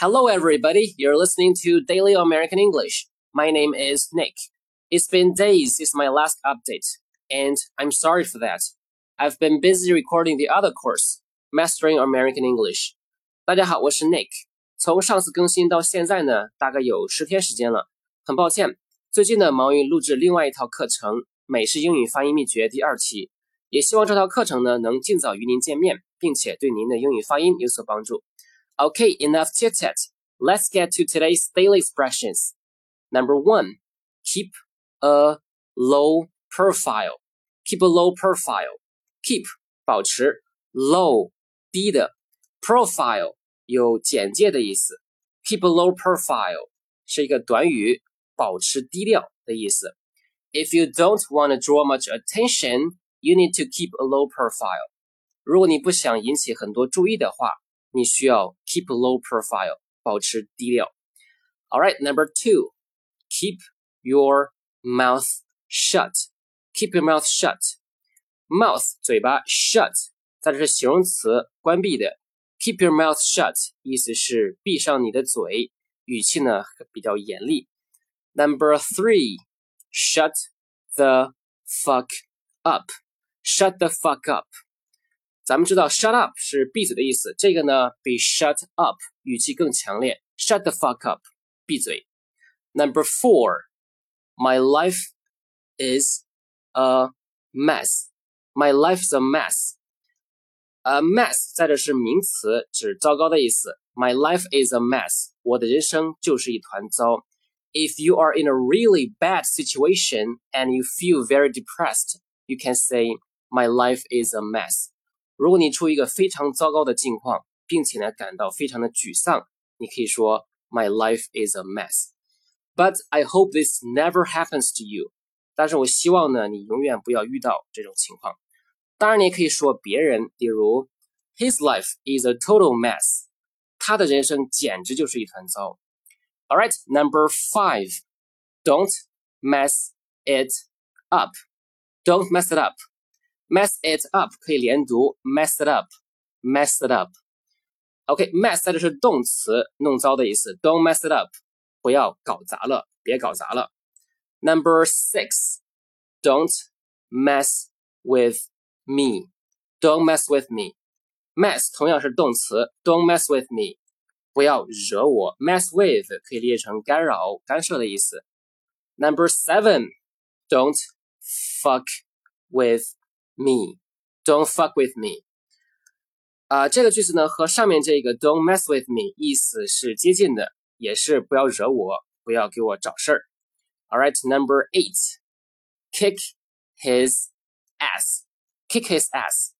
Hello, everybody. You're listening to Daily American English. My name is Nick. It's been days since my last update, and I'm sorry for that. I've been busy recording the other course, Mastering American English. 大家好，我是 Nick。从上次更新到现在呢，大概有十天时间了。很抱歉，最近呢忙于录制另外一套课程《美式英语发音秘诀》第二期，也希望这套课程呢能尽早与您见面，并且对您的英语发音有所帮助。 Okay, enough chit chat. Let's get to today's daily expressions. Number one, keep a low profile. Keep a low profile. Keep 保持 low 低的 profile 有简介的意思。Keep a low profile 是一个短语，保持低调的意思。If you don't want to draw much attention, you need to keep a low profile. 如果你不想引起很多注意的话，你需要 keep a low profile，保持低调。All right, number two, keep your mouth shut. Keep your mouth shut. Mouth 嘴巴 shut，在这是形容词，关闭的。Keep your mouth shut 意思是闭上你的嘴，语气呢比较严厉。Number three, shut the fuck up. Shut the fuck up. 咱们知道 shut up 是闭嘴的意思，这个呢比 shut up 语气更强烈。shut the fuck up，闭嘴。Number four, my life is a mess. My life is a mess. A mess 在这是名词，指糟糕的意思。My life is a mess. 我的人生就是一团糟。If you are in a really bad situation and you feel very depressed, you can say, My life is a mess. 如果你处于一个非常糟糕的境况，并且呢感到非常的沮丧，你可以说 My life is a mess. But I hope this never happens to you. 但是我希望呢你永远不要遇到这种情况。当然，你也可以说别人，比如 His life is a total mess. 他的人生简直就是一团糟。All right, number five. Don't mess it up. Don't mess it up. mess it up 可以连读，mess it up，mess it up。OK，mess 在这是动词，弄糟的意思。Don't mess it up，不要搞砸了，别搞砸了。Number six，don't mess with me。Don't mess with me。mess 同样是动词，Don't mess with me，不要惹我。mess with 可以理解成干扰、干涉的意思。Number seven，don't fuck with me. Don't fuck with me. 啊，这个句子呢和上面这个 Don't mess with me 意思是接近的，也是不要惹我，不要给我找事儿。All right, number eight, kick his ass. Kick his ass.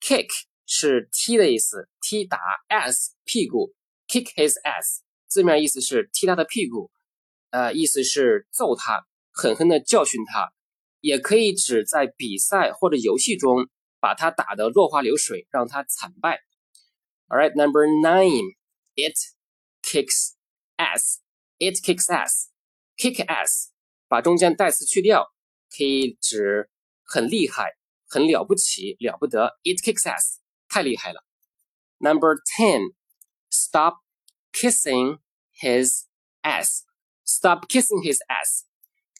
Kick 是踢的意思，踢打 ass 屁股。Kick his ass 字面意思是踢他的屁股，呃，意思是揍他，狠狠的教训他。也可以指在比赛或者游戏中把他打得落花流水，让他惨败。All right, number nine, it kicks ass. It kicks ass. Kick ass，把中间代词去掉，可以指很厉害、很了不起、了不得。It kicks ass，太厉害了。Number ten, stop kissing his ass. Stop kissing his ass.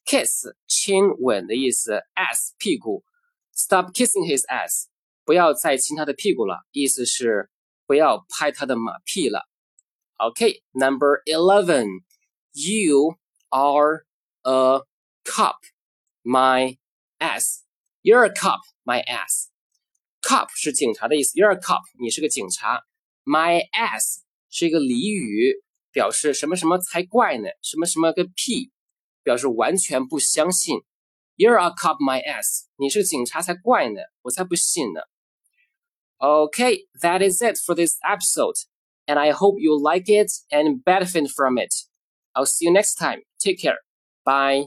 kiss 亲吻的意思，ass 屁股，stop kissing his ass，不要再亲他的屁股了，意思是不要拍他的马屁了。OK，number eleven，you are a cop my ass. You're a cop, my ass. Cop 是警察的意思。You're a cop，你是个警察。My ass 是一个俚语，表示什么什么才怪呢？什么什么个屁？ 表示完全不相信。You're a cop my ass，你是警察才怪呢，我才不信呢。Okay, that is it for this episode, and I hope you like it and benefit from it. I'll see you next time. Take care. Bye.